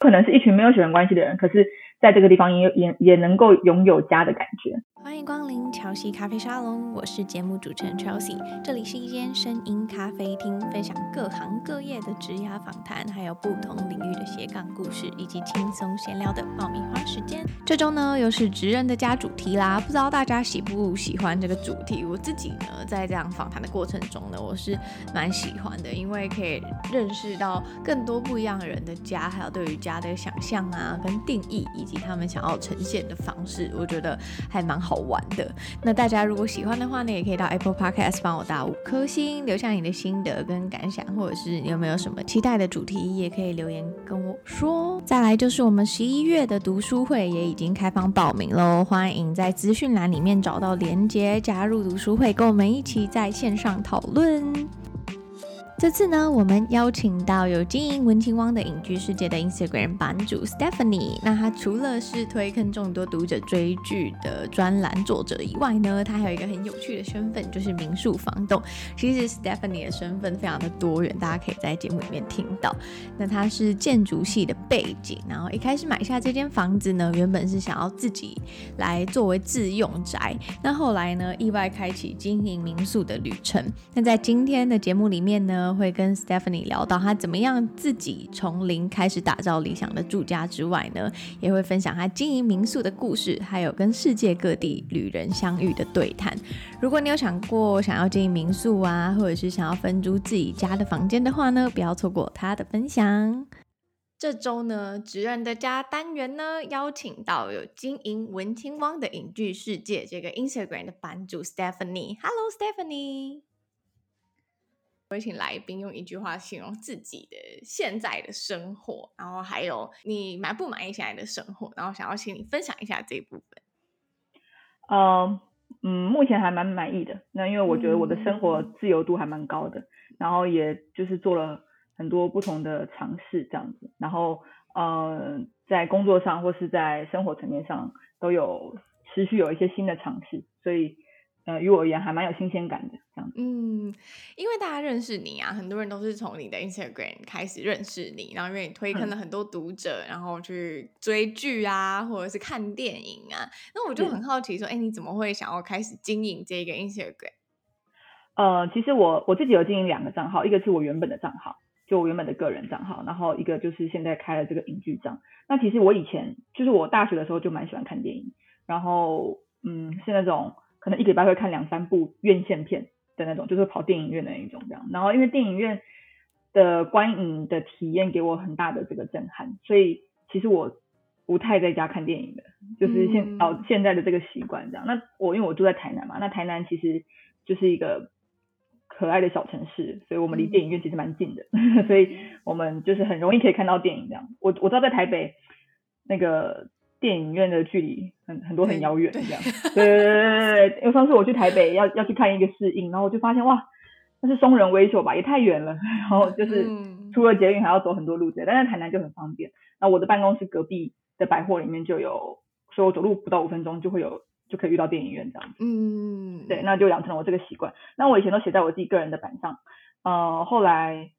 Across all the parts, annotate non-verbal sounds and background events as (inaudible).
可能是一群没有血缘关系的人，可是在这个地方也也也能够拥有家的感觉。欢迎光临乔西咖啡沙龙，我是节目主持人 Chelsea，这里是一间声音咖啡厅，分享各行各业的职涯访谈，还有不同领域的斜杠故事，以及轻松闲聊的爆米花时间。这周呢又是职人的家主题啦，不知道大家喜不喜欢这个主题？我自己呢在这样访谈的过程中呢，我是蛮喜欢的，因为可以认识到更多不一样人的家，还有对于家的想象啊跟定义，以及他们想要呈现的方式，我觉得还蛮好。好玩的，那大家如果喜欢的话呢，也可以到 Apple Podcast 帮我打五颗星，留下你的心得跟感想，或者是你有没有什么期待的主题，也可以留言跟我说。再来就是我们十一月的读书会也已经开放报名喽，欢迎在资讯栏里面找到连结，加入读书会，跟我们一起在线上讨论。这次呢，我们邀请到有经营文青汪的影剧世界的 Instagram 版主 Stephanie。那她除了是推坑众多读者追剧的专栏作者以外呢，她还有一个很有趣的身份，就是民宿房东。其实 Stephanie 的身份非常的多元，大家可以在节目里面听到。那她是建筑系的背景，然后一开始买下这间房子呢，原本是想要自己来作为自用宅。那后来呢，意外开启经营民宿的旅程。那在今天的节目里面呢，会跟 Stephanie 聊到他怎么样自己从零开始打造理想的住家之外呢，也会分享他经营民宿的故事，还有跟世界各地旅人相遇的对谈。如果你有想过想要经营民宿啊，或者是想要分租自己家的房间的话呢，不要错过他的分享。这周呢，职人的家单元呢，邀请到有经营文青汪的影剧世界这个 Instagram 的版主 Stephanie。Hello Stephanie。会请来宾用一句话形容自己的现在的生活，然后还有你满不满意现在的生活，然后想要请你分享一下这一部分。呃，嗯，目前还蛮满意的。那因为我觉得我的生活自由度还蛮高的，嗯、然后也就是做了很多不同的尝试这样子，然后呃，在工作上或是在生活层面上都有持续有一些新的尝试，所以。呃，于我而言还蛮有新鲜感的，这样。嗯，因为大家认识你啊，很多人都是从你的 Instagram 开始认识你，然后因为你推坑了很多读者，嗯、然后去追剧啊，或者是看电影啊。那我就很好奇说，哎、嗯，你怎么会想要开始经营这个 Instagram？呃，其实我我自己有经营两个账号，一个是我原本的账号，就我原本的个人账号，然后一个就是现在开了这个影剧账。那其实我以前就是我大学的时候就蛮喜欢看电影，然后嗯，是那种。可能一个礼拜会看两三部院线片的那种，就是跑电影院的那一种这样。然后因为电影院的观影的体验给我很大的这个震撼，所以其实我不太在家看电影的，就是现到现在的这个习惯这样。那我因为我住在台南嘛，那台南其实就是一个可爱的小城市，所以我们离电影院其实蛮近的，(laughs) 所以我们就是很容易可以看到电影这样。我我知道在台北那个。电影院的距离很很多很遥远，这样。(laughs) 对对对对对，因为上次我去台北要要去看一个试映，然后我就发现哇，那是松仁微秀吧，也太远了。(laughs) 然后就是除了捷运还要走很多路子，但是台南就很方便。那我的办公室隔壁的百货里面就有，所以我走路不到五分钟就会有，就可以遇到电影院这样子。嗯，对，那就养成了我这个习惯。那我以前都写在我自己个人的板上，呃，后来。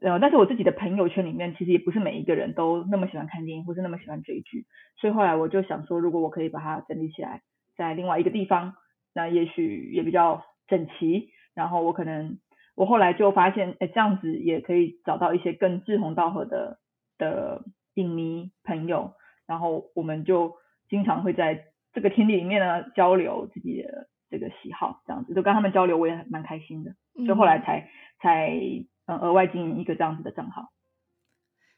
呃，但是我自己的朋友圈里面，其实也不是每一个人都那么喜欢看电影，或是那么喜欢追剧，所以后来我就想说，如果我可以把它整理起来，在另外一个地方，那也许也比较整齐。然后我可能，我后来就发现，哎，这样子也可以找到一些更志同道合的的影迷朋友，然后我们就经常会在这个天地里面呢交流自己的这个喜好，这样子就跟他们交流，我也蛮开心的，所以后来才、嗯、才。嗯，额外经营一个这样子的账号。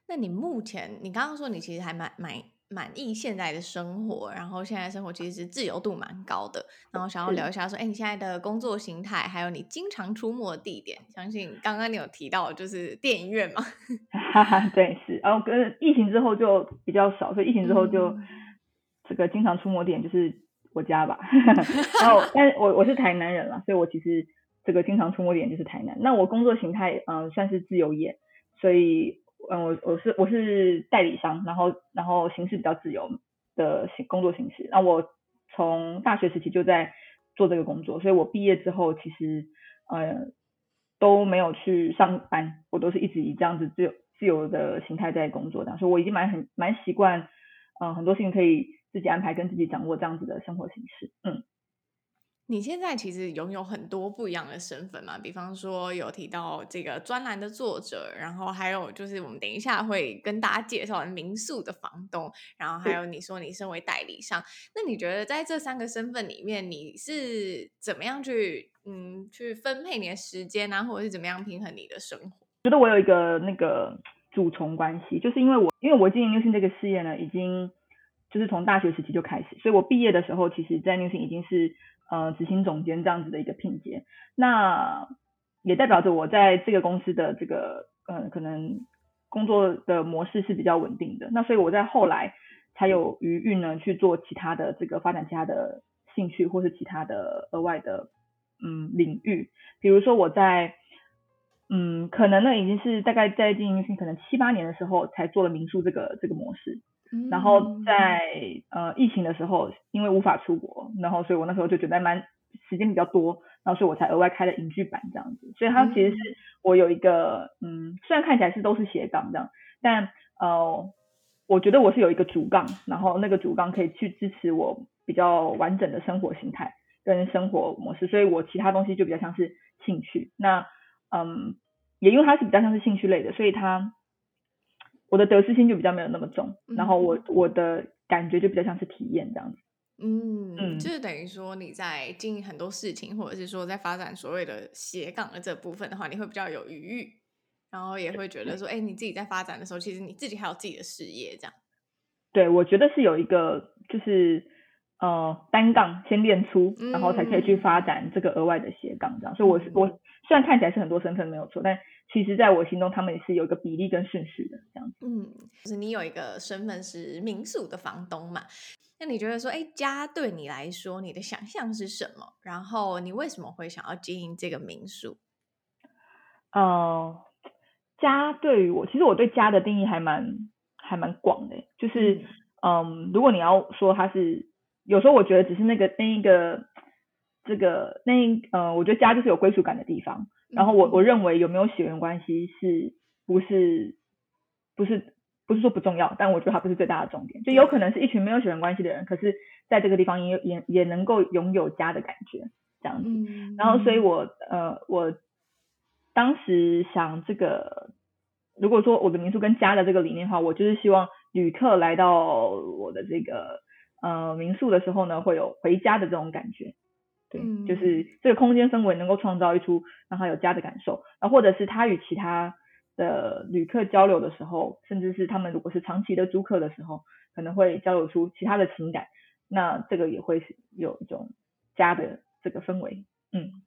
那你目前，你刚刚说你其实还蛮蛮满意现在的生活，然后现在生活其实是自由度蛮高的，然后想要聊一下说，哎，你现在的工作形态，还有你经常出没的地点，相信刚刚你有提到就是电影院嘛？哈哈，对，是，然后跟疫情之后就比较少，所以疫情之后就、嗯、这个经常出没点就是我家吧。(laughs) 然后，但我我是台南人了，所以我其实。这个经常出没点就是台南。那我工作形态，嗯、算是自由业，所以，嗯，我我是我是代理商，然后然后形式比较自由的形工作形式。那我从大学时期就在做这个工作，所以我毕业之后其实，呃，都没有去上班，我都是一直以这样子自由自由的形态在工作，这样，所以我已经蛮很蛮习惯，嗯，很多事情可以自己安排跟自己掌握这样子的生活形式，嗯。你现在其实拥有很多不一样的身份嘛，比方说有提到这个专栏的作者，然后还有就是我们等一下会跟大家介绍民宿的房东，然后还有你说你身为代理商，那你觉得在这三个身份里面，你是怎么样去嗯去分配你的时间啊，或者是怎么样平衡你的生活？觉得我有一个那个主从关系，就是因为我因为我经营 New Thing 这个事业呢，已经就是从大学时期就开始，所以我毕业的时候，其实在 New Thing 已经是。呃，执行总监这样子的一个聘阶，那也代表着我在这个公司的这个呃，可能工作的模式是比较稳定的。那所以我在后来才有余裕呢去做其他的这个发展其他的兴趣或是其他的额外的嗯领域，比如说我在嗯，可能呢已经是大概在经营可能七八年的时候才做了民宿这个这个模式。然后在呃疫情的时候，因为无法出国，然后所以我那时候就觉得蛮时间比较多，然后所以我才额外开了影剧版这样子。所以它其实是我有一个嗯，虽然看起来是都是斜杠这样，但呃我觉得我是有一个主杠，然后那个主杠可以去支持我比较完整的生活形态跟生活模式，所以我其他东西就比较像是兴趣。那嗯，也因为它是比较像是兴趣类的，所以它。我的得失心就比较没有那么重，嗯、然后我我的感觉就比较像是体验这样子。嗯嗯，就是等于说你在经营很多事情，或者是说在发展所谓的斜杠的这部分的话，你会比较有余裕，然后也会觉得说，哎，你自己在发展的时候，其实你自己还有自己的事业这样。对，我觉得是有一个就是呃单杠先练出，然后才可以去发展这个额外的斜杠这样。嗯、所以我是我虽然看起来是很多身份没有错，但其实，在我心中，他们也是有一个比例跟顺序的这样子。嗯，就是你有一个身份是民宿的房东嘛？那你觉得说，哎，家对你来说，你的想象是什么？然后你为什么会想要经营这个民宿？哦、呃，家对于我，其实我对家的定义还蛮还蛮广的。就是，嗯、呃，如果你要说它是，有时候我觉得只是那个那一个这个那一呃，我觉得家就是有归属感的地方。然后我我认为有没有血缘关系是不是不是不是说不重要，但我觉得它不是最大的重点。就有可能是一群没有血缘关系的人，可是在这个地方也也也能够拥有家的感觉这样子。然后所以我呃我当时想这个，如果说我的民宿跟家的这个理念的话，我就是希望旅客来到我的这个呃民宿的时候呢，会有回家的这种感觉。对，就是这个空间氛围能够创造一出让他有家的感受，然后或者是他与其他的旅客交流的时候，甚至是他们如果是长期的租客的时候，可能会交流出其他的情感，那这个也会是有一种家的这个氛围，嗯。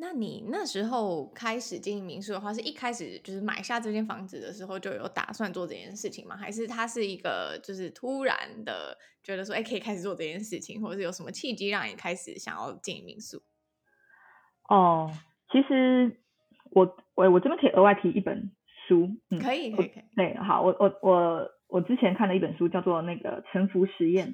那你那时候开始经营民宿的话，是一开始就是买下这间房子的时候就有打算做这件事情吗？还是它是一个就是突然的觉得说，哎，可以开始做这件事情，或者是有什么契机让你开始想要经营民宿？哦，其实我我我这边可以额外提一本书，嗯，可以可以可以，对，好，我我我我之前看了一本书叫做那个《沉浮实验》，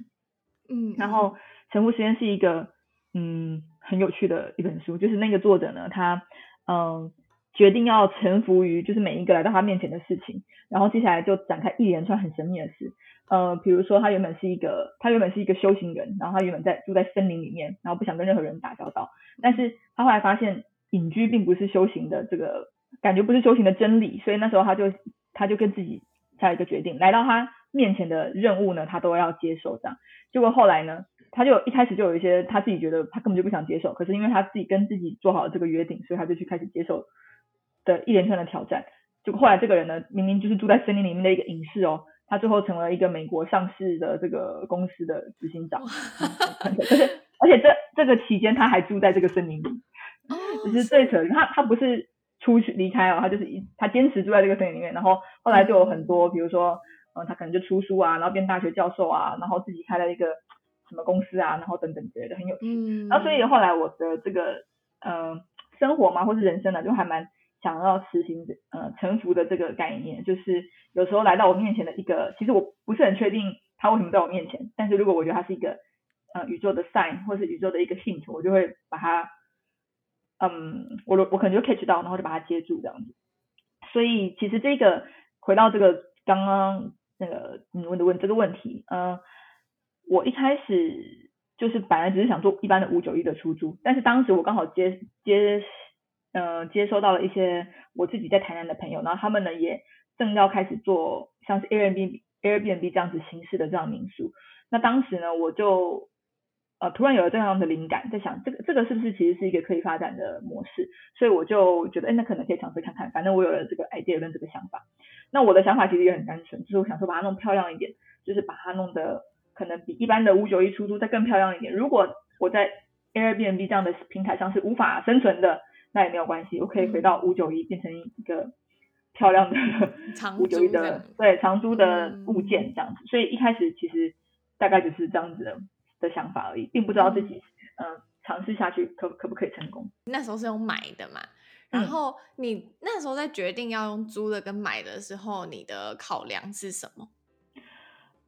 嗯，然后《沉浮实验》是一个嗯。很有趣的一本书，就是那个作者呢，他嗯决定要臣服于就是每一个来到他面前的事情，然后接下来就展开一连串很神秘的事，呃，比如说他原本是一个他原本是一个修行人，然后他原本在住在森林里面，然后不想跟任何人打交道，但是他后来发现隐居并不是修行的这个感觉不是修行的真理，所以那时候他就他就跟自己下一个决定，来到他面前的任务呢，他都要接受这样，结果后来呢？他就一开始就有一些他自己觉得他根本就不想接受，可是因为他自己跟自己做好了这个约定，所以他就去开始接受的一连串的挑战。就后来这个人呢，明明就是住在森林里面的一个隐士哦，他最后成为一个美国上市的这个公司的执行长。而且而且这这个期间他还住在这个森林里，(laughs) 只是最扯，他他不是出去离开哦，他就是一他坚持住在这个森林里面，然后后来就有很多，比如说嗯，他可能就出书啊，然后变大学教授啊，然后自己开了一个。什么公司啊，然后等等之类的，很有趣。嗯，然后所以后来我的这个呃生活嘛，或是人生呢，就还蛮想要实行呃臣服的这个概念，就是有时候来到我面前的一个，其实我不是很确定他为什么在我面前，但是如果我觉得他是一个呃宇宙的 sign 或是宇宙的一个 hint，我就会把它嗯，我我可能就 catch 到，然后就把它接住这样子。所以其实这个回到这个刚刚那个你问的问这个问题，嗯、呃，我一开始就是本来只是想做一般的五九一的出租，但是当时我刚好接接呃接收到了一些我自己在台南的朋友，然后他们呢也正要开始做像是 Airbnb Airbnb 这样子形式的这样民宿，那当时呢我就。呃，突然有了这样的灵感，在想这个这个是不是其实是一个可以发展的模式，所以我就觉得，哎，那可能可以尝试看看。反正我有了这个 idea 跟这个想法。那我的想法其实也很单纯，就是我想说把它弄漂亮一点，就是把它弄得可能比一般的五九一出租再更漂亮一点。如果我在 Airbnb 这样的平台上是无法生存的，那也没有关系，我可以回到五九一变成一个漂亮的 (laughs) 五九一的对长租的物件这样子。所以一开始其实大概就是这样子的。的想法而已，并不知道自己嗯、呃、尝试下去可可不可以成功。那时候是用买的嘛，然后你那时候在决定要用租的跟买的时候，你的考量是什么？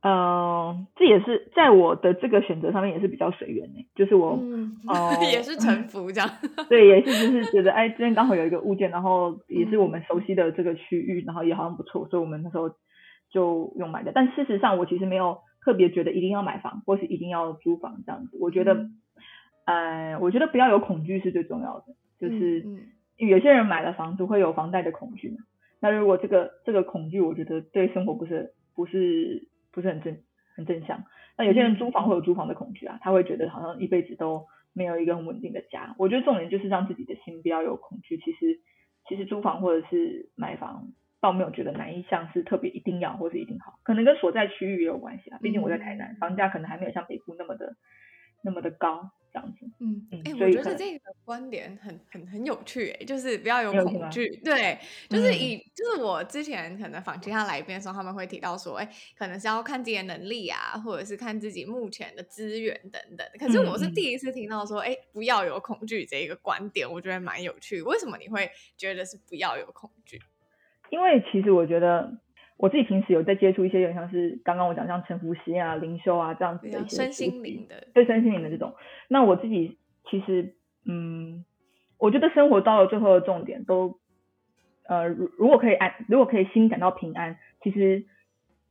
嗯、呃，这也是在我的这个选择上面也是比较随缘的，就是我哦、嗯呃、(laughs) 也是臣服这样。(laughs) 对，也是就是觉得哎，这边刚好有一个物件，然后也是我们熟悉的这个区域，然后也好像不错，所以我们那时候就用买的。但事实上，我其实没有。特别觉得一定要买房，或是一定要租房这样子，我觉得，嗯、呃，我觉得不要有恐惧是最重要的。就是，因为有些人买了房子会有房贷的恐惧嘛。那如果这个这个恐惧，我觉得对生活不是不是不是很正很正向。那有些人租房会有租房的恐惧啊，他会觉得好像一辈子都没有一个很稳定的家。我觉得重点就是让自己的心不要有恐惧。其实其实租房或者是买房。倒没有觉得哪一项是特别一定要或是一定好，可能跟所在区域也有关系啊。毕竟我在台南，嗯、房价可能还没有像北部那么的那么的高。哎、欸，我觉得这个观点很很很有趣，哎，就是不要有恐惧。对，就是以、嗯、就是我之前可能访其他来宾的时候，他们会提到说，哎、欸，可能是要看自己的能力啊，或者是看自己目前的资源等等。可是我是第一次听到说，哎、欸，不要有恐惧这一个观点，我觉得蛮有趣。为什么你会觉得是不要有恐惧？因为其实我觉得我自己平时有在接触一些有点像是刚刚我讲像沉浮实验啊、灵修啊这样子的一些身心灵的，对身心灵的这种。那我自己其实嗯，我觉得生活到了最后的重点都呃，如如果可以安，如果可以心感到平安，其实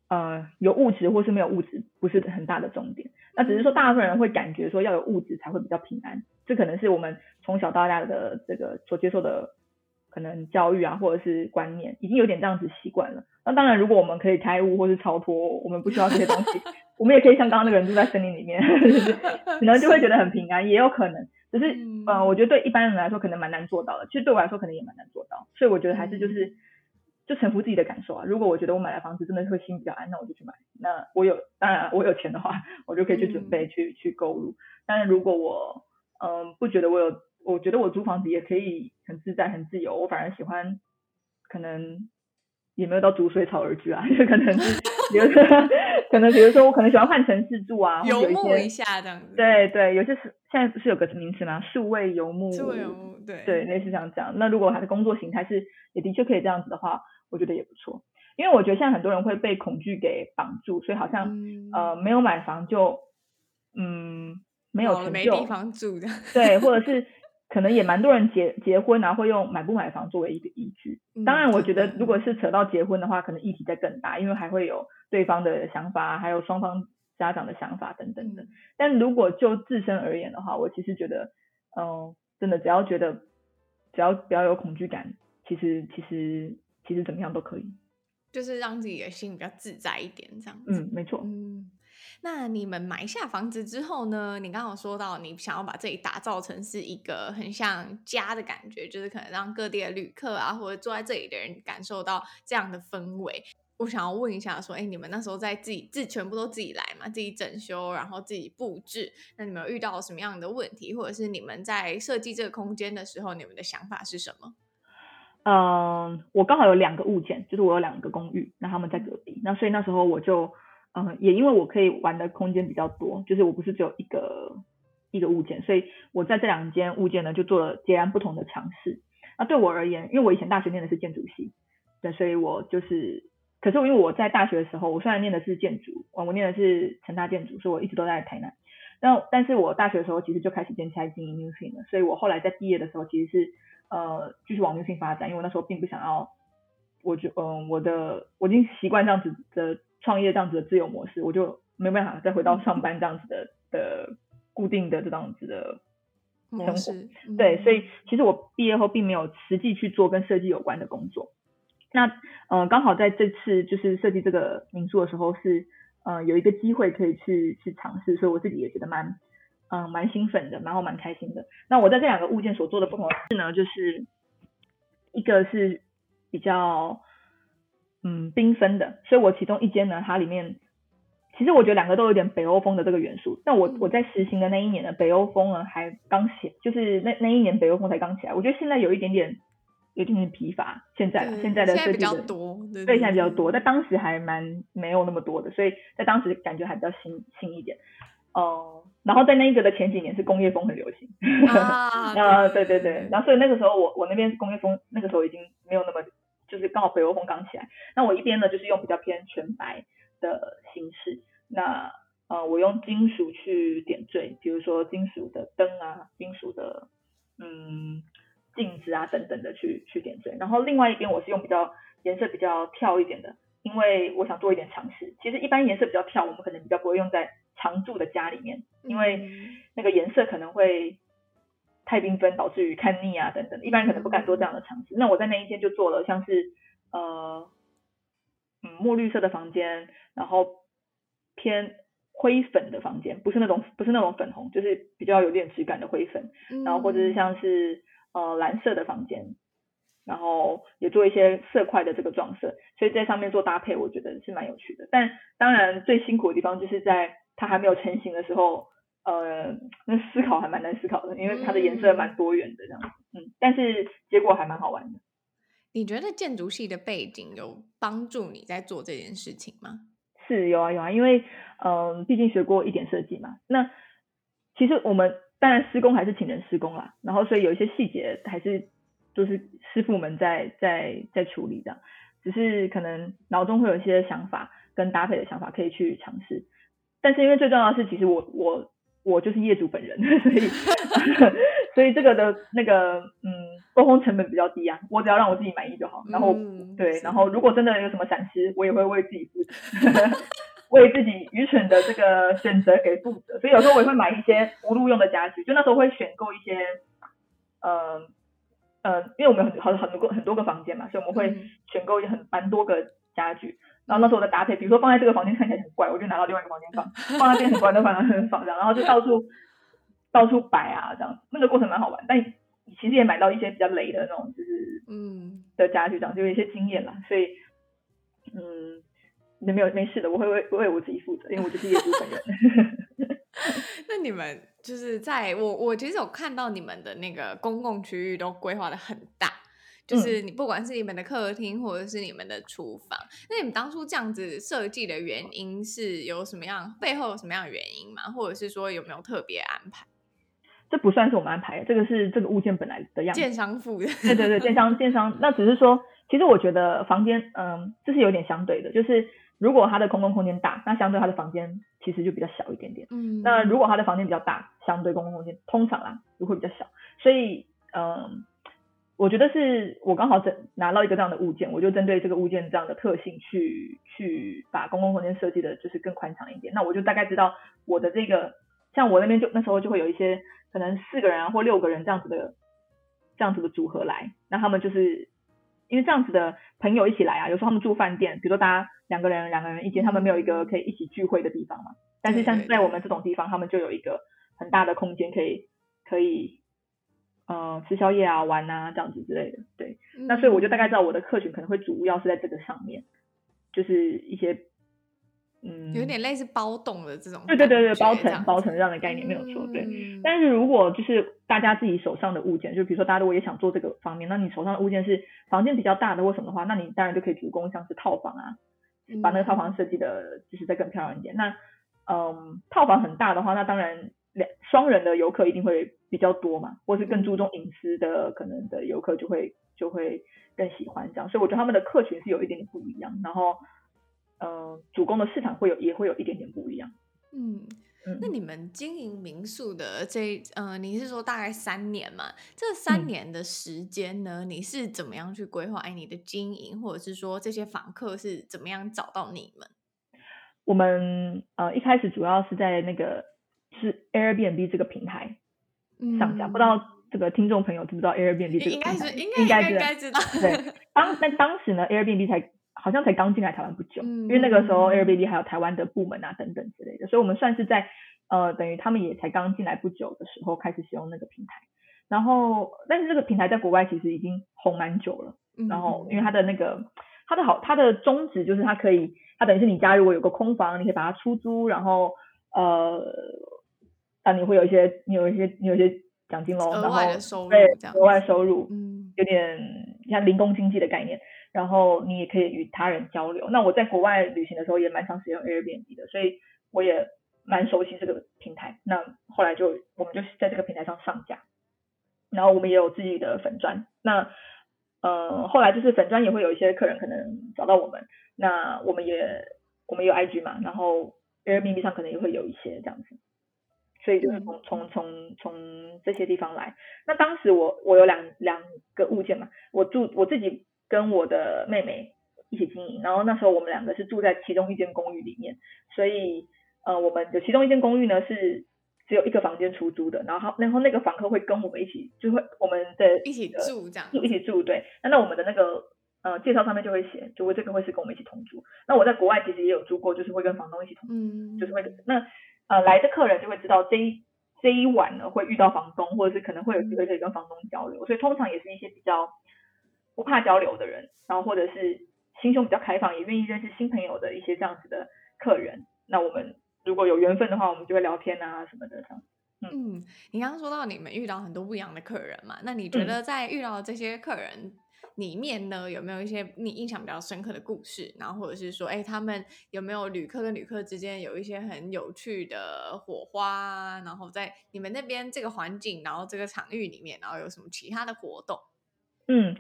呃有物质或是没有物质不是很大的重点。那只是说大部分人会感觉说要有物质才会比较平安，这可能是我们从小到大的这个所接受的。可能教育啊，或者是观念，已经有点这样子习惯了。那当然，如果我们可以开悟或是超脱，我们不需要这些东西，(laughs) 我们也可以像刚刚那个人住在森林里面，可能就会觉得很平安，也有可能。只是，嗯、呃，我觉得对一般人来说可能蛮难做到的。其实对我来说可能也蛮难做到。所以我觉得还是就是，就臣服自己的感受啊。如果我觉得我买了房子真的会心比较安，那我就去买。那我有，当然我有钱的话，我就可以去准备去、嗯、去购入。但是如果我，嗯、呃，不觉得我有。我觉得我租房子也可以很自在、很自由。我反而喜欢，可能也没有到逐水草而居啊，就可能是，(laughs) 比如说，可能比如说我可能喜欢换城市住啊，游牧一下这样子。对对，有些是现在不是有个名词吗？数位游牧。数位游牧，对对，类似这样讲。那如果他的工作形态是也的确可以这样子的话，我觉得也不错。因为我觉得现在很多人会被恐惧给绑住，所以好像、嗯、呃没有买房就嗯没有成就，没地方住的。对，或者是。可能也蛮多人结结婚啊，会用买不买房作为一个依据。当然，我觉得如果是扯到结婚的话，可能议题在更大，因为还会有对方的想法，还有双方家长的想法等等的。但如果就自身而言的话，我其实觉得，嗯、呃，真的只要觉得，只要不要有恐惧感，其实其实其实怎么样都可以，就是让自己的心比较自在一点，这样子。嗯，没错。嗯。那你们买下房子之后呢？你刚刚说到你想要把这里打造成是一个很像家的感觉，就是可能让各地的旅客啊，或者住在这里的人感受到这样的氛围。我想要问一下，说，哎，你们那时候在自己自全部都自己来嘛？自己整修，然后自己布置。那你们遇到什么样的问题，或者是你们在设计这个空间的时候，你们的想法是什么？嗯，我刚好有两个物件，就是我有两个公寓，那他们在隔壁，那所以那时候我就。嗯，也因为我可以玩的空间比较多，就是我不是只有一个一个物件，所以我在这两间物件呢就做了截然不同的尝试。那对我而言，因为我以前大学念的是建筑系，对，所以我就是，可是因为我在大学的时候，我虽然念的是建筑，我念的是成大建筑，所以我一直都在台南。那但是我大学的时候其实就开始兼差经营 Newsing 了，所以我后来在毕业的时候其实是呃继续往 Newsing 发展，因为我那时候并不想要。我就嗯，我的我已经习惯这样子的创业这样子的自由模式，我就没办法再回到上班这样子的的固定的这样子的生活。嗯、对，所以其实我毕业后并没有实际去做跟设计有关的工作。那呃，刚好在这次就是设计这个民宿的时候是呃有一个机会可以去去尝试，所以我自己也觉得蛮嗯蛮兴奋的，然后蛮开心的。那我在这两个物件所做的不同的事呢，就是一个是。比较嗯缤纷的，所以我其中一间呢，它里面其实我觉得两个都有点北欧风的这个元素。但我我在实行的那一年呢，北欧风呢还刚起，就是那那一年北欧风才刚起来。我觉得现在有一点点有一点点疲乏，现在了，现在的设计的比较多，对，对，现在比较多，但当时还蛮没有那么多的，所以在当时感觉还比较新新一点。哦、呃，然后在那一个的前几年是工业风很流行啊，啊，(laughs) 对对对，然后所以那个时候我我那边工业风那个时候已经没有那么。就是刚好北欧风刚起来，那我一边呢就是用比较偏全白的形式，那呃我用金属去点缀，比如说金属的灯啊，金属的嗯镜子啊等等的去去点缀，然后另外一边我是用比较颜色比较跳一点的，因为我想做一点尝试。其实一般颜色比较跳，我们可能比较不会用在常住的家里面，因为那个颜色可能会。太缤纷导致于看腻啊等等，一般人可能不敢做这样的尝试。那我在那一间就做了像是呃嗯墨绿色的房间，然后偏灰粉的房间，不是那种不是那种粉红，就是比较有点质感的灰粉，然后或者是像是呃蓝色的房间，然后也做一些色块的这个撞色，所以在上面做搭配，我觉得是蛮有趣的。但当然最辛苦的地方就是在它还没有成型的时候。呃，那思考还蛮难思考的，因为它的颜色蛮多元的这样子，嗯，嗯，但是结果还蛮好玩的。你觉得建筑系的背景有帮助你在做这件事情吗？是有啊有啊，因为嗯、呃，毕竟学过一点设计嘛。那其实我们当然施工还是请人施工啦，然后所以有一些细节还是就是师傅们在在在处理的，只是可能脑中会有一些想法跟搭配的想法可以去尝试，但是因为最重要的是，其实我我。我就是业主本人，(laughs) 所以所以这个的那个嗯沟通成本比较低啊，我只要让我自己满意就好。然后、嗯、对，然后如果真的有什么闪失，我也会为自己负责，(laughs) 为自己愚蠢的这个选择给负责。所以有时候我也会买一些无录用的家具，就那时候会选购一些，嗯、呃、嗯、呃，因为我们有很很很多个很多个房间嘛，所以我们会选购一很蛮多个家具。然后那时候我的搭配，比如说放在这个房间看起来很怪，我就拿到另外一个房间放；放在这边很怪，就放在那边放这样。然后就到处到处摆啊，这样那个过程蛮好玩。但其实也买到一些比较雷的那种，就是嗯的家具，这样就有一些经验啦。所以嗯，没有没事的，我会为为我自己负责，因为我就是业主本人。(laughs) 那你们就是在我我其实有看到你们的那个公共区域都规划的很大。就是你不管是你们的客厅或者是你们的厨房，嗯、那你们当初这样子设计的原因是有什么样，背后有什么样的原因吗？或者是说有没有特别安排？这不算是我们安排的，这个是这个物件本来的样子。建商付的。对对对，建商建商，那只是说，其实我觉得房间，嗯，这是有点相对的，就是如果它的公共空间大，那相对它的房间其实就比较小一点点。嗯。那如果它的房间比较大，相对公共空间通常啦就会比较小，所以嗯。我觉得是我刚好整拿到一个这样的物件，我就针对这个物件这样的特性去去把公共空间设计的就是更宽敞一点。那我就大概知道我的这个，像我那边就那时候就会有一些可能四个人啊或六个人这样子的这样子的组合来，那他们就是因为这样子的朋友一起来啊，有时候他们住饭店，比如说大家两个人两个人一间，他们没有一个可以一起聚会的地方嘛。但是像在我们这种地方，他们就有一个很大的空间可以可以。呃，吃宵夜啊，玩啊，这样子之类的，对。嗯、那所以我就大概知道我的客群可能会主要是在这个上面，就是一些，嗯，有点类似包栋的这种。对对对对，包层包层这样的概念没有错，对。嗯、但是如果就是大家自己手上的物件，就比如说大家如果也想做这个方面，那你手上的物件是房间比较大的或什么的话，那你当然就可以主攻像是套房啊，把那个套房设计的就是再更漂亮一点。嗯、那嗯，套房很大的话，那当然。两双人的游客一定会比较多嘛，或是更注重隐私的可能的游客就会就会更喜欢这样，所以我觉得他们的客群是有一点点不一样，然后，呃，主攻的市场会有也会有一点点不一样。嗯，嗯，那你们经营民宿的这，呃，你是说大概三年嘛？这三年的时间呢，嗯、你是怎么样去规划？哎，你的经营，或者是说这些访客是怎么样找到你们？我们呃一开始主要是在那个是 Airbnb 这个平台上架，嗯、不知道这个听众朋友知不知道 Airbnb 这个平台？应该是应该应该知道。对，(laughs) 当但当时呢，Airbnb 才好像才刚进来台湾不久，嗯、因为那个时候 Airbnb 还有台湾的部门啊等等之类的，所以我们算是在。呃，等于他们也才刚进来不久的时候开始使用那个平台，然后但是这个平台在国外其实已经红蛮久了，然后因为它的那个它的好它的宗旨就是它可以，它等于是你家如果有个空房，你可以把它出租，然后呃，啊你会有一些你有一些你有一些奖金喽，额外的收入，对，额外收入，嗯，有点像零工经济的概念，然后你也可以与他人交流。那我在国外旅行的时候也蛮常使用 Airbnb 的，所以我也。蛮熟悉这个平台，那后来就我们就在这个平台上上架，然后我们也有自己的粉砖，那呃后来就是粉砖也会有一些客人可能找到我们，那我们也我们有 IG 嘛，然后 Airbnb 上可能也会有一些这样子，所以就是从从从从这些地方来。那当时我我有两两个物件嘛，我住我自己跟我的妹妹一起经营，然后那时候我们两个是住在其中一间公寓里面，所以。呃，我们的其中一间公寓呢是只有一个房间出租的，然后然后那个房客会跟我们一起，就会我们的一起住这样，住一起住对。那那我们的那个呃介绍上面就会写，就会这个会是跟我们一起同住。那我在国外其实也有住过，就是会跟房东一起同住，嗯，就是会那呃来的客人就会知道这一这一晚呢会遇到房东，或者是可能会有机会可以跟房东交流，所以通常也是一些比较不怕交流的人，然后或者是心胸比较开放，也愿意认识新朋友的一些这样子的客人。那我们。如果有缘分的话，我们就会聊天啊什么的。这样，嗯，你刚刚说到你们遇到很多不一样的客人嘛，那你觉得在遇到这些客人里面呢，嗯、有没有一些你印象比较深刻的故事？然后或者是说，哎，他们有没有旅客跟旅客之间有一些很有趣的火花？然后在你们那边这个环境，然后这个场域里面，然后有什么其他的活动？嗯，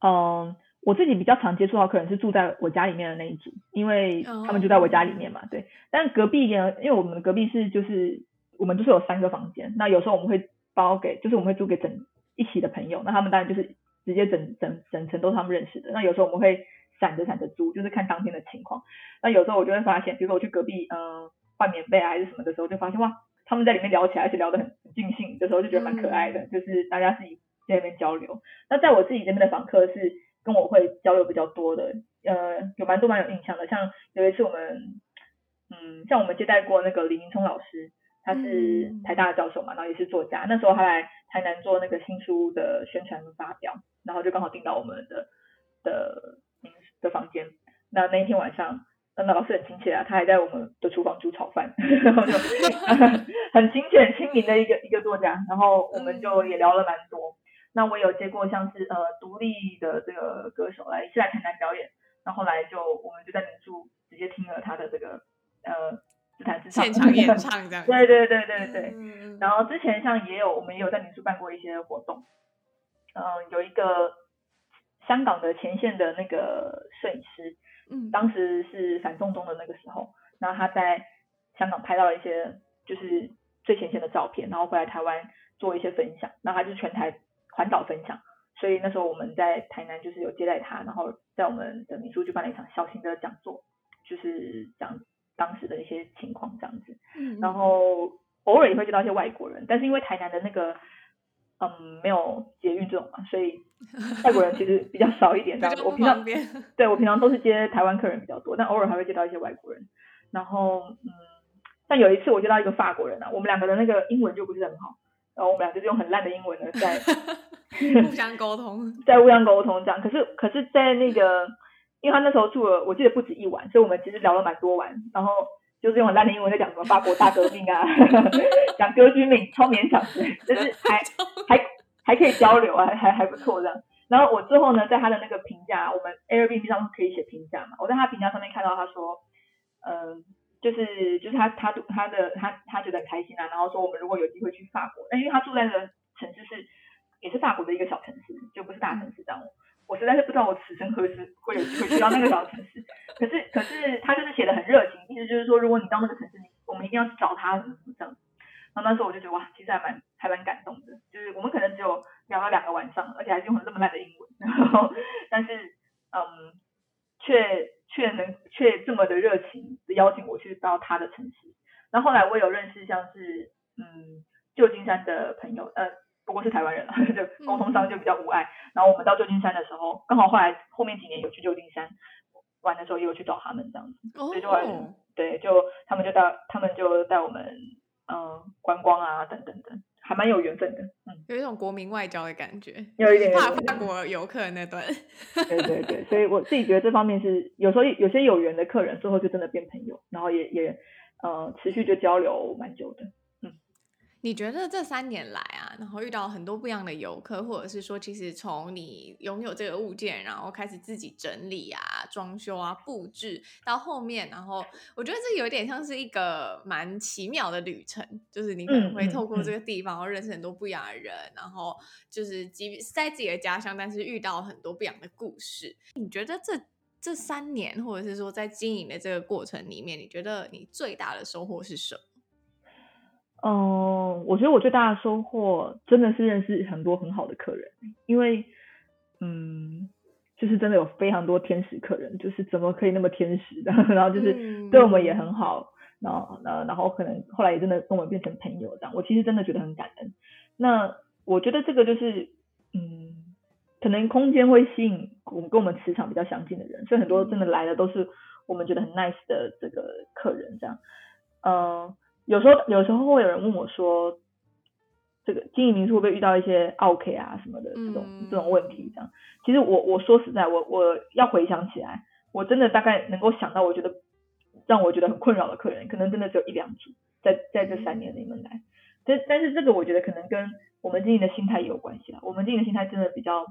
嗯、呃。我自己比较常接触到客人是住在我家里面的那一组，因为他们就在我家里面嘛，对。但隔壁呢，因为我们隔壁是就是我们就是有三个房间，那有时候我们会包给，就是我们会租给整一起的朋友，那他们当然就是直接整整整层都是他们认识的。那有时候我们会散着散着租，就是看当天的情况。那有时候我就会发现，比如说我去隔壁嗯换棉被啊还是什么的时候，就发现哇，他们在里面聊起来，而且聊得很尽兴，这时候就觉得蛮可爱的，嗯、就是大家自己在那边交流。那在我自己这边的访客是。跟我会交流比较多的，呃，有蛮多蛮有印象的。像有一次我们，嗯，像我们接待过那个李明聪老师，他是台大的教授嘛，然后也是作家。那时候他来台南做那个新书的宣传发表，然后就刚好订到我们的的的房间。那那一天晚上，那老师很亲切啊，他还在我们的厨房煮炒饭，(laughs) 然后就 (laughs) 很亲切、很亲民的一个一个作家。然后我们就也聊了蛮多。那我有接过像是呃独立的这个歌手来是来台南表演，然后后来就我们就在民宿直接听了他的这个呃自弹自唱现场演唱这样。(laughs) 对对对对对。嗯、然后之前像也有我们也有在民宿办过一些活动，嗯、呃，有一个香港的前线的那个摄影师，嗯，当时是反送中的那个时候，然后他在香港拍到了一些就是最前线的照片，然后回来台湾做一些分享，那他就是全台。环岛分享，所以那时候我们在台南就是有接待他，然后在我们的民宿就办了一场小型的讲座，就是讲当时的一些情况这样子。嗯，然后偶尔也会接到一些外国人，但是因为台南的那个嗯没有捷运这种嘛，所以 (laughs) 外国人其实比较少一点。这样子，我平常对我平常都是接台湾客人比较多，但偶尔还会接到一些外国人。然后嗯，但有一次我接到一个法国人啊，我们两个的那个英文就不是很好。然后我们俩就是用很烂的英文呢，在 (laughs) 互相沟通，(laughs) 在互相沟通这样。可是，可是在那个，因为他那时候住了，我记得不止一晚，所以我们其实聊了蛮多晚。然后就是用很烂的英文在讲什么法国大革命啊，(laughs) 讲歌剧魅，超勉强的，(laughs) 就是还还还可以交流啊，还还不错这样。然后我最后呢，在他的那个评价，我们 Airbnb 上可以写评价嘛，我在他评价上面看到他说，嗯、呃。就是就是他他他的他他觉得很开心啊，然后说我们如果有机会去法国，那因为他住在的城市是也是法国的一个小城市，就不是大城市这样。我实在是不知道我此生何时会有机会去到那个小城市。可是可是他就是写的很热情，意思就是说如果你到那个城市，我们一定要去找他什么什么然后那时候我就觉得哇，其实还蛮还蛮感动的，就是我们可能只有聊了两个晚上，而且还是用了这么烂的英文，然后但是嗯，却却能却这么的热情的邀请我去到他的城市。然后后来我有认识像是嗯旧金山的朋友，呃，不过是台湾人了，(laughs) 就沟通上就比较无碍。然后我们到旧金山的时候，刚好后来后面几年有去旧金山玩的时候，也有去找他们这样子，所以就会对，就他们就带他们就带我们。嗯，观光啊，等等等，还蛮有缘分的。嗯，有一种国民外交的感觉，有一点法法国游客那段。(laughs) 对对对，所以我自己觉得这方面是有时候有些有缘的客人，最后就真的变朋友，然后也也呃持续就交流蛮久的。你觉得这三年来啊，然后遇到很多不一样的游客，或者是说，其实从你拥有这个物件，然后开始自己整理啊、装修啊、布置，到后面，然后我觉得这有点像是一个蛮奇妙的旅程，就是你可能会透过这个地方，然后认识很多不一样的人，然后就是即在自己的家乡，但是遇到很多不一样的故事。你觉得这这三年，或者是说在经营的这个过程里面，你觉得你最大的收获是什么？嗯，我觉得我最大的收获真的是认识很多很好的客人，因为，嗯，就是真的有非常多天使客人，就是怎么可以那么天使的，(laughs) 然后就是对我们也很好，然后，然后可能后来也真的跟我们变成朋友这样，我其实真的觉得很感恩。那我觉得这个就是，嗯，可能空间会吸引我们跟我们磁场比较相近的人，所以很多真的来的都是我们觉得很 nice 的这个客人这样，嗯。有时候，有时候会有人问我说：“这个经营民宿会不会遇到一些 OK 啊什么的这种、嗯、这种问题？”这样，其实我我说实在，我我要回想起来，我真的大概能够想到，我觉得让我觉得很困扰的客人，可能真的只有一两组，在在这三年里面来。但但是这个我觉得可能跟我们经营的心态也有关系啦。我们经营的心态真的比较，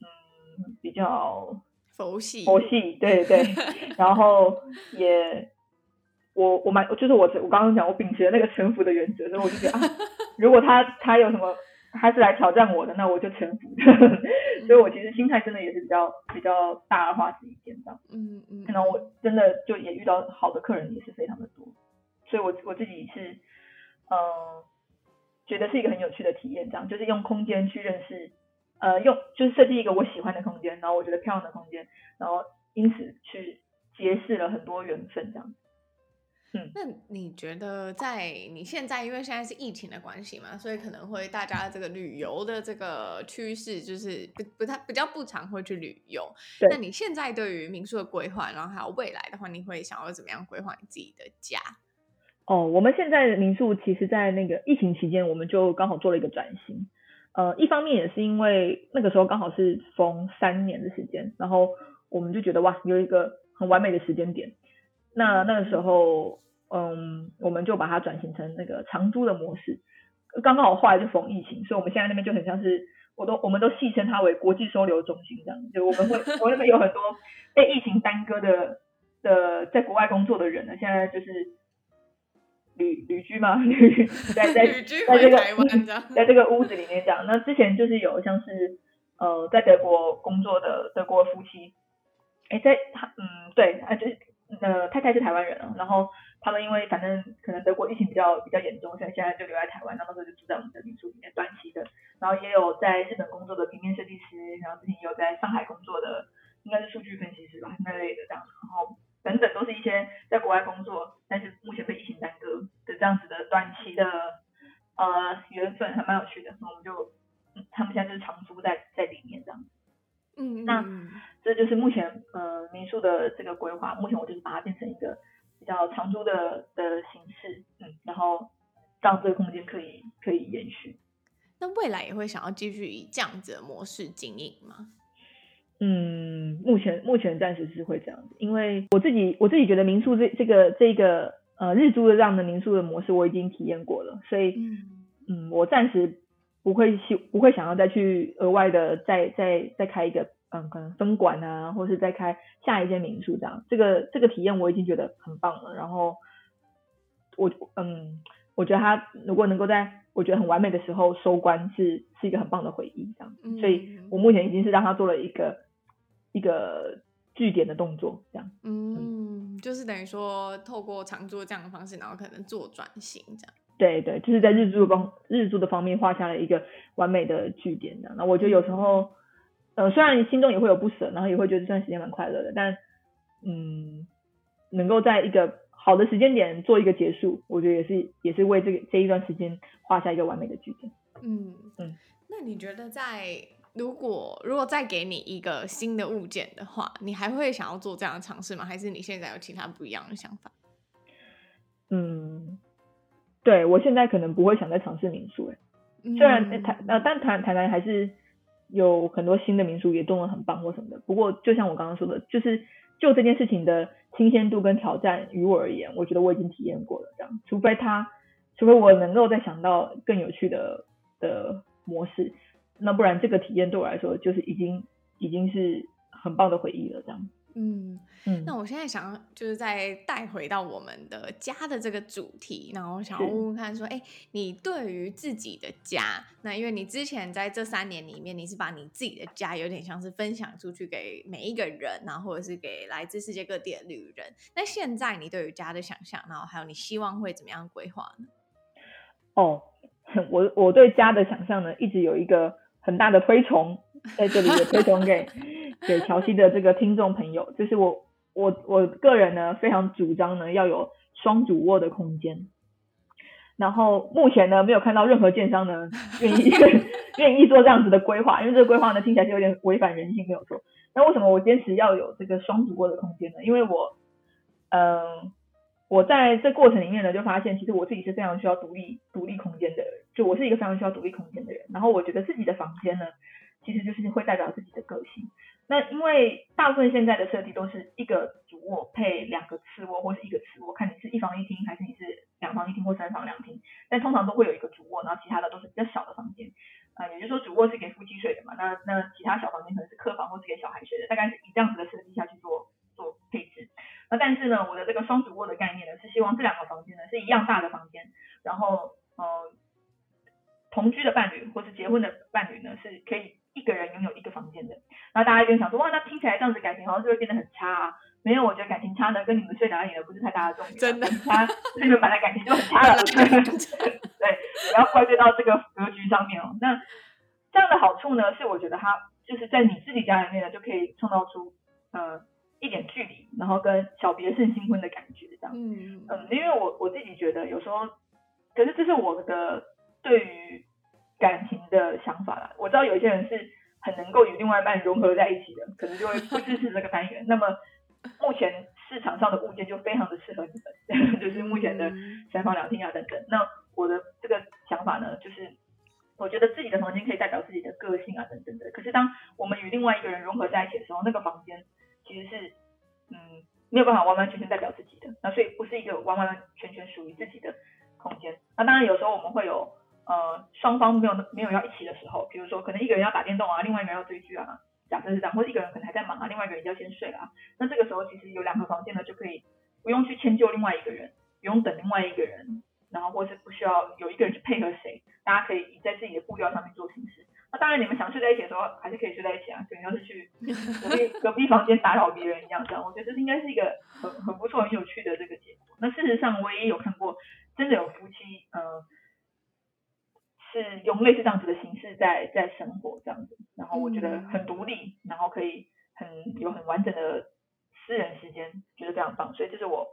嗯，比较佛系，佛系，对对，(laughs) 然后也。我我蛮就是我我刚刚讲我秉持了那个臣服的原则，所以我就觉得啊，如果他他有什么他是来挑战我的，那我就臣服。(laughs) 所以我其实心态真的也是比较比较大而化之一点这样。嗯嗯。可能我真的就也遇到好的客人也是非常的多，所以我我自己是嗯、呃、觉得是一个很有趣的体验，这样就是用空间去认识，呃用就是设计一个我喜欢的空间，然后我觉得漂亮的空间，然后因此去结识了很多缘分这样。嗯，那你觉得在你现在，因为现在是疫情的关系嘛，所以可能会大家这个旅游的这个趋势就是不不太比较不常会去旅游。那你现在对于民宿的规划，然后还有未来的话，你会想要怎么样规划你自己的家？哦，我们现在的民宿其实，在那个疫情期间，我们就刚好做了一个转型。呃，一方面也是因为那个时候刚好是封三年的时间，然后我们就觉得哇，有一个很完美的时间点。那那个时候，嗯，我们就把它转型成那个长租的模式。刚刚好后来就逢疫情，所以我们现在那边就很像是，我都我们都戏称它为国际收留中心这样。就我们会，我那边有很多 (laughs) 被疫情耽搁的的在国外工作的人呢，现在就是旅旅居嘛，旅在在 (laughs) 在这个在这个屋子里面这样。那之前就是有像是呃在德国工作的德国夫妻，哎，在他嗯对啊就是。呃，太太是台湾人啊，然后他们因为反正可能德国疫情比较比较严重，所以现在就留在台湾，然后那时候就住在我们的民宿里面短期的。然后也有在日本工作的平面设计师，然后之前也有在上海工作的，应该是数据分析师吧那类的这样，然后等等都是一些在国外工作，但是目前被疫情耽搁的这样子的短期的呃缘分，还蛮有趣的。那我们就，嗯，他们现在就是长租在在里面这样。嗯，那这就是目前呃民宿的这个规划。目前我就是把它变成一个比较长租的的形式，嗯，然后让这个空间可以可以延续。那未来也会想要继续以这样子的模式经营吗？嗯，目前目前暂时是会这样子，因为我自己我自己觉得民宿这这个这个呃日租的这样的民宿的模式我已经体验过了，所以嗯，嗯我暂时。不会希不会想要再去额外的再再再开一个嗯可能分馆啊，或是再开下一间民宿这样，这个这个体验我已经觉得很棒了。然后我嗯我觉得他如果能够在我觉得很完美的时候收官是，是是一个很棒的回忆这样。嗯、所以我目前已经是让他做了一个一个据点的动作这样。嗯，就是等于说透过长租这样的方式，然后可能做转型这样。对对，就是在日租方日租的方面画下了一个完美的据点的。那我觉得有时候，呃，虽然心中也会有不舍，然后也会觉得这段时间蛮快乐的，但嗯，能够在一个好的时间点做一个结束，我觉得也是也是为这个这一段时间画下一个完美的句点。嗯嗯，那你觉得在如果如果再给你一个新的物件的话，你还会想要做这样的尝试吗？还是你现在有其他不一样的想法？嗯。对，我现在可能不会想再尝试民宿诶，虽然台呃，但台台南还是有很多新的民宿也动得很棒或什么的。不过就像我刚刚说的，就是就这件事情的新鲜度跟挑战，于我而言，我觉得我已经体验过了。这样，除非他，除非我能够再想到更有趣的的模式，那不然这个体验对我来说就是已经已经是很棒的回忆了。这样。嗯嗯，那我现在想要就是再带回到我们的家的这个主题，然后想要问问看说，哎、欸，你对于自己的家，那因为你之前在这三年里面，你是把你自己的家有点像是分享出去给每一个人，然后或者是给来自世界各地的旅人。那现在你对于家的想象，然后还有你希望会怎么样规划呢？哦，(laughs) 我我对家的想象呢，一直有一个很大的推崇，在这里也推崇给。给乔西的这个听众朋友，就是我我我个人呢非常主张呢要有双主卧的空间，然后目前呢没有看到任何建商呢愿意 (laughs) 愿意做这样子的规划，因为这个规划呢听起来是有点违反人性，没有错。那为什么我坚持要有这个双主卧的空间呢？因为我嗯、我在这过程里面呢就发现，其实我自己是非常需要独立独立空间的，就我是一个非常需要独立空间的人。然后我觉得自己的房间呢其实就是会代表自己的个性。那因为大部分现在的设计都是一个主卧配两个次卧，或是一个次卧，看你是一房一厅还是你是两房一厅或三房两厅，但通常都会有一个主卧，然后其他的都是比较小的房间，呃，也就是说主卧是给夫妻睡的嘛，那那其他小房间可能是客房或是给小孩睡的，大概是以这样子的设计下去做做配置。那但是呢，我的这个双主卧的概念呢，是希望这两个房间呢是一样大的房间，然后呃同居的伴侣或是结婚的伴侣呢是可以。一个人拥有一个房间的，然后大家就想说，哇，那听起来这样子感情好像就会变得很差啊。没有，我觉得感情差呢，跟你们睡哪里呢不是太大的重点。真的，他你们本来感情就很差了。(laughs) (laughs) 对，不要怪罪到这个格局上面哦。那这样的好处呢，是我觉得它就是在你自己家里面呢，就可以创造出呃一点距离，然后跟小别胜新婚的感觉这样。嗯嗯，因为我我自己觉得有时候，可是这是我的对于。感情的想法啦，我知道有一些人是很能够与另外一半融合在一起的，可能就会不支持这个单元。(laughs) 那么目前市场上的物件就非常的适合你们，(laughs) 就是目前的三房两厅啊等等。那我的这个想法呢，就是我觉得自己的房间可以代表自己的个性啊等等的。可是当我们与另外一个人融合在一起的时候，那个房间其实是嗯没有办法完完全全代表自己的，那所以不是一个完完全全属于自己的空间。那当然有时候我们会有。呃，双方没有没有要一起的时候，比如说可能一个人要打电动啊，另外一个人要追剧啊，假设是这样，或者一个人可能还在忙啊，另外一个人要先睡啊，那这个时候其实有两个房间呢，就可以不用去迁就另外一个人，不用等另外一个人，然后或是不需要有一个人去配合谁，大家可以在自己的步调上面做行事。那当然你们想睡在一起的时候，还是可以睡在一起啊，可能要是去 (laughs) 隔壁隔壁房间打扰别人一样这样，我觉得这应该是一个很很不错很有趣的这个结果。那事实上我也有看过，真的有夫妻，呃。是用类似这样子的形式在在生活这样子，然后我觉得很独立，然后可以很有很完整的私人时间，觉得非常棒，所以这是我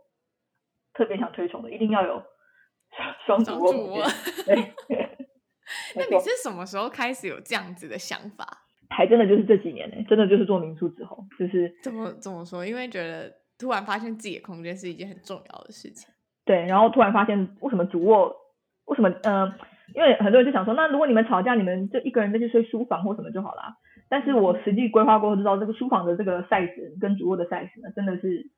特别想推崇的，一定要有 (laughs) 双主卧。(laughs) (laughs) 那你是什么时候开始有这样子的想法？还真的就是这几年呢，真的就是做民宿之后，就是怎么怎么说？因为觉得突然发现自己的空间是一件很重要的事情。对，然后突然发现为什么主卧，为什么嗯？呃因为很多人就想说，那如果你们吵架，你们就一个人再去睡书房或什么就好了。但是我实际规划过后知道，这个书房的这个 size 跟主卧的 size 呢，真的是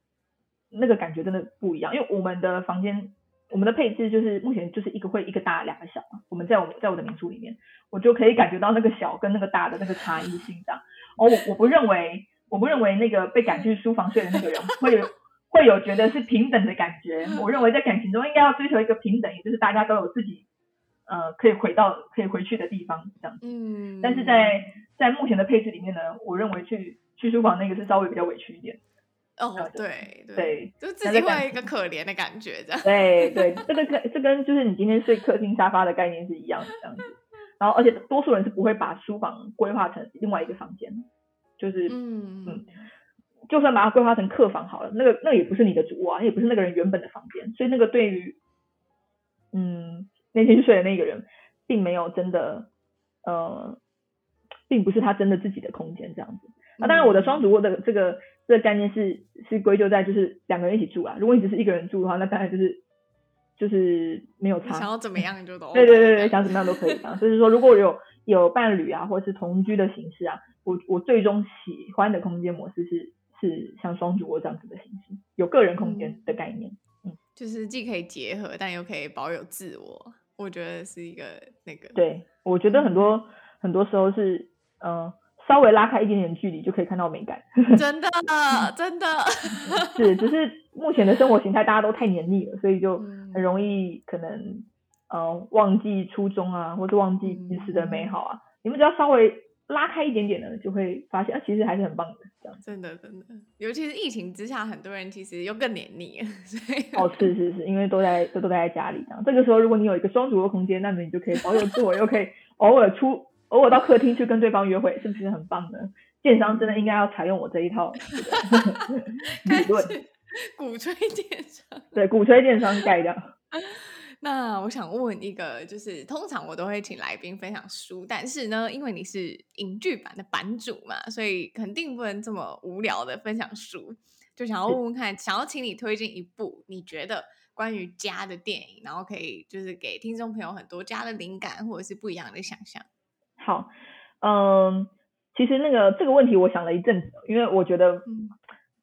那个感觉真的不一样。因为我们的房间，我们的配置就是目前就是一个会一个大两个小嘛。我们在我在我的民宿里面，我就可以感觉到那个小跟那个大的那个差异性这样。哦，我我不认为，我不认为那个被赶去书房睡的那个人会有会有觉得是平等的感觉。我认为在感情中应该要追求一个平等，也就是大家都有自己。呃，可以回到可以回去的地方这样子，嗯，但是在在目前的配置里面呢，我认为去去书房那个是稍微比较委屈一点，哦，对对，对就自己会有一个可怜的感觉，这样。对对，这个跟这跟就是你今天睡客厅沙发的概念是一样的这样子。(laughs) 然后，而且多数人是不会把书房规划成另外一个房间，就是嗯嗯，就算把它规划成客房好了，那个那个也不是你的主卧啊，也不是那个人原本的房间，所以那个对于嗯那天睡的那个人，并没有真的呃，并不是他真的自己的空间这样子。那当然，我的双主卧的这个这个概念是是归咎在就是两个人一起住啊。如果你只是一个人住的话，那当然就是。就是没有差，想要怎么样就都对对对对，想怎么样都可以这样。就是说，如果有有伴侣啊，或者是同居的形式啊，我我最终喜欢的空间模式是是像双主卧这样子的形式，有个人空间的概念，嗯，就是既可以结合，但又可以保有自我，我觉得是一个那个。对，我觉得很多、嗯、很多时候是嗯。呃稍微拉开一点点距离就可以看到美感，(laughs) 真的真的 (laughs) 是，只是目前的生活形态大家都太黏腻了，所以就很容易可能呃忘记初衷啊，或者忘记彼此的美好啊。你们只要稍微拉开一点点呢，就会发现啊，其实还是很棒的。这样真的真的，尤其是疫情之下，很多人其实又更黏腻。所以哦，是是是，因为都在都都待在家里这样。这个时候，如果你有一个双主卧空间，那么你就可以保有自我，又可以偶尔出。偶尔到客厅去跟对方约会，是不是很棒呢？建商真的应该要采用我这一套理论，(laughs) (laughs) 鼓吹电商，对，鼓吹电商盖掉。(laughs) 那我想问一个，就是通常我都会请来宾分享书，但是呢，因为你是影剧版的版主嘛，所以肯定不能这么无聊的分享书，就想要问问看，想要请你推荐一部你觉得关于家的电影，然后可以就是给听众朋友很多家的灵感或者是不一样的想象。好，嗯，其实那个这个问题我想了一阵子，因为我觉得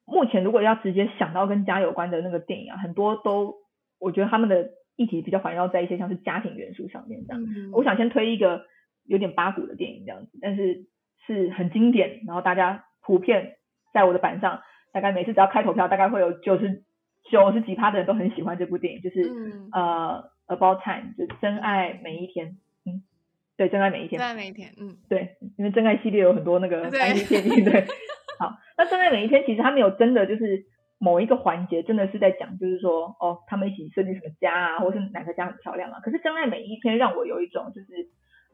目前如果要直接想到跟家有关的那个电影啊，很多都我觉得他们的议题比较环绕在一些像是家庭元素上面这样。嗯，我想先推一个有点八股的电影这样子，但是是很经典，然后大家普遍在我的板上，大概每次只要开投票，大概会有九十九十几趴的人都很喜欢这部电影，就是、嗯、呃 About Time，就是真爱每一天。嗯对，真爱每一天。真爱每一天，嗯，对，因为真爱系列有很多那个爱情电影，对。(laughs) 好，那真爱每一天其实他没有真的就是某一个环节真的是在讲，就是说哦，他们一起设计什么家啊，或是哪个家很漂亮啊。可是真爱每一天让我有一种就是，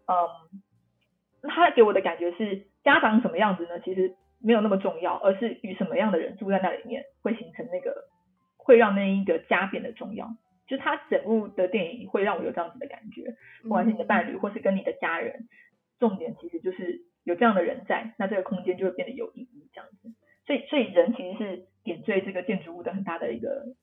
嗯，他给我的感觉是家长什么样子呢？其实没有那么重要，而是与什么样的人住在那里面会形成那个，会让那一个家变得重要。就他整部的电影会让我有这样子的感觉，不管是你的伴侣或是跟你的家人，重点其实就是有这样的人在，那这个空间就会变得有意义这样子。所以，所以人其实是点缀这个建筑物的很大的一个，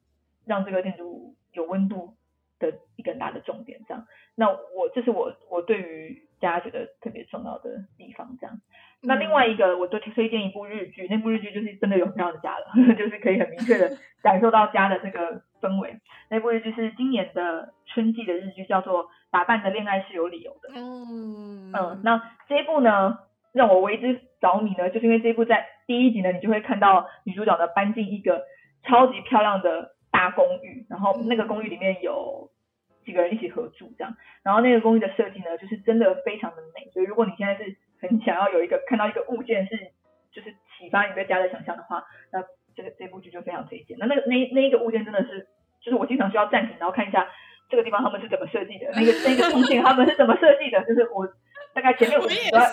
让这个建筑物有温度的一个很大的重点这样。那我这是我我对于家觉得特别重要的地方这样。那另外一个，我都推荐一部日剧，那部日剧就是真的有这样的家了，(laughs) 就是可以很明确的感受到家的这个氛围。那部日剧是今年的春季的日剧，叫做《打扮的恋爱是有理由的》。嗯嗯，那这一部呢，让我为之着迷呢，就是因为这一部在第一集呢，你就会看到女主角呢搬进一个超级漂亮的大公寓，然后那个公寓里面有几个人一起合住这样，然后那个公寓的设计呢，就是真的非常的美。所以如果你现在是很想要有一个看到一个物件是就是启发你对家的想象的话，那这个这部剧就非常推荐。那那个那那一个物件真的是，就是我经常需要暂停，然后看一下这个地方他们是怎么设计的，那个那个空间他们是怎么设计的。就是我大概前面五集都在，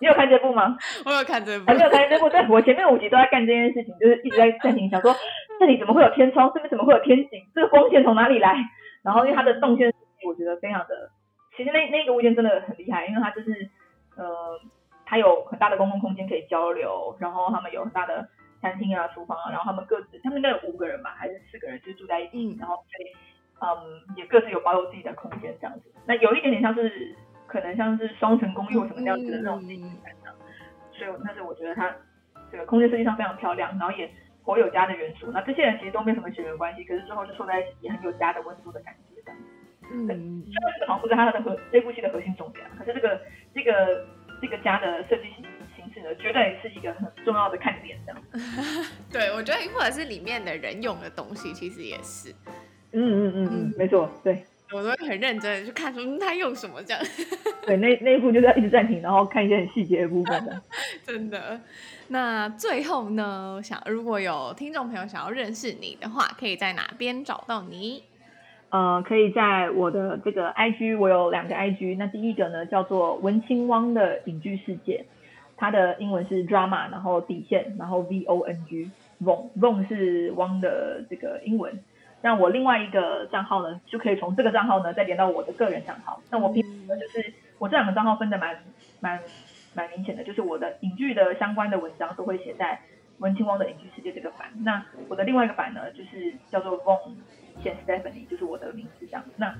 你有看这部吗？(laughs) 我有看这部，还没有看这部。对，我前面五集都在干这件事情，就是一直在暂停，想说 (laughs) 这里怎么会有天窗，这边怎么会有天井，这个光线从哪里来？然后因为它的动线，我觉得非常的，其实那那个物件真的很厉害，因为它就是。呃，它有很大的公共空间可以交流，然后他们有很大的餐厅啊、厨房啊，然后他们各自，他们应该有五个人吧，还是四个人，就住在一起，嗯、然后所以，嗯，也各自有保有自己的空间这样子。那有一点点像是，可能像是双层公寓或什么这样子的那种。所以，那是我觉得它这个空间设计上非常漂亮，然后也颇有家的元素。那这些人其实都没什么血缘关系，可是最后就凑在一起，也很有家的温度的感觉这样子。嗯，对，这个好像不是它的核这部戏的核心重点，可是这个这个这个家的设计形形式呢，绝对是一个很重要的看点，这样。(laughs) 对，我觉得或者是里面的人用的东西，其实也是。嗯嗯嗯嗯，没错，对，我都会很认真的去看，说他用什么这样。(laughs) 对，那那一步就是要一直暂停，然后看一些很细节的部分的。(laughs) 真的。那最后呢，想如果有听众朋友想要认识你的话，可以在哪边找到你？呃，可以在我的这个 IG，我有两个 IG。那第一个呢叫做文青汪的影剧世界，它的英文是 drama，然后底线，然后 V O N G，Vong Vong 是汪的这个英文。那我另外一个账号呢，就可以从这个账号呢再连到我的个人账号。那我平时呢就是我这两个账号分的蛮蛮蛮明显的，就是我的影剧的相关的文章都会写在文青汪的影剧世界这个版。那我的另外一个版呢，就是叫做 Vong 写 Stephanie，就是我的名字这样。那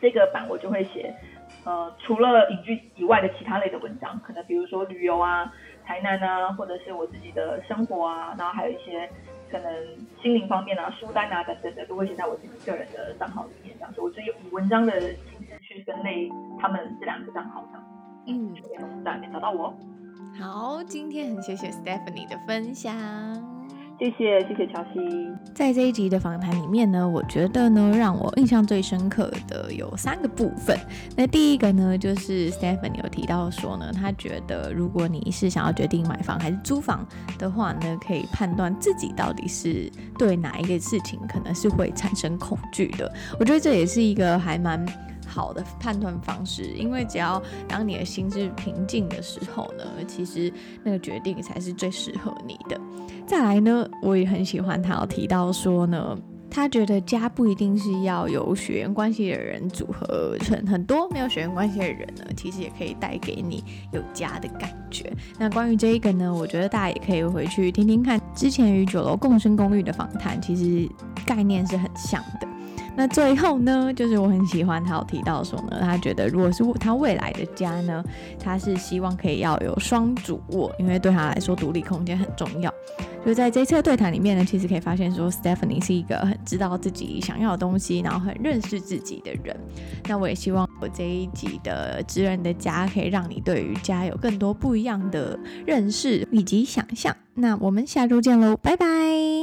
这个版我就会写呃除了影剧以外的其他类的文章，可能比如说旅游啊、台南啊，或者是我自己的生活啊，然后还有一些。可能心灵方面啊、书单啊等等的，都会写在我自己个人的账号里面，这样子，我就以文章的形式去分类他们这两个账号，这样，嗯，就可以从这里面找到我。好，今天很谢谢 Stephanie 的分享。谢谢谢谢乔西，在这一集的访谈里面呢，我觉得呢，让我印象最深刻的有三个部分。那第一个呢，就是 Stephanie 有提到说呢，他觉得如果你是想要决定买房还是租房的话呢，可以判断自己到底是对哪一个事情可能是会产生恐惧的。我觉得这也是一个还蛮。好的判断方式，因为只要当你的心是平静的时候呢，其实那个决定才是最适合你的。再来呢，我也很喜欢他有提到说呢，他觉得家不一定是要有血缘关系的人组合而成，很多没有血缘关系的人呢，其实也可以带给你有家的感觉。那关于这一个呢，我觉得大家也可以回去听听看之前与九楼共生公寓的访谈，其实概念是很像的。那最后呢，就是我很喜欢他有提到说呢，他觉得如果是他未来的家呢，他是希望可以要有双主卧，因为对他来说独立空间很重要。就在这一次的对谈里面呢，其实可以发现说，Stephanie 是一个很知道自己想要的东西，然后很认识自己的人。那我也希望我这一集的知人的家可以让你对于家有更多不一样的认识以及想象。那我们下周见喽，拜拜。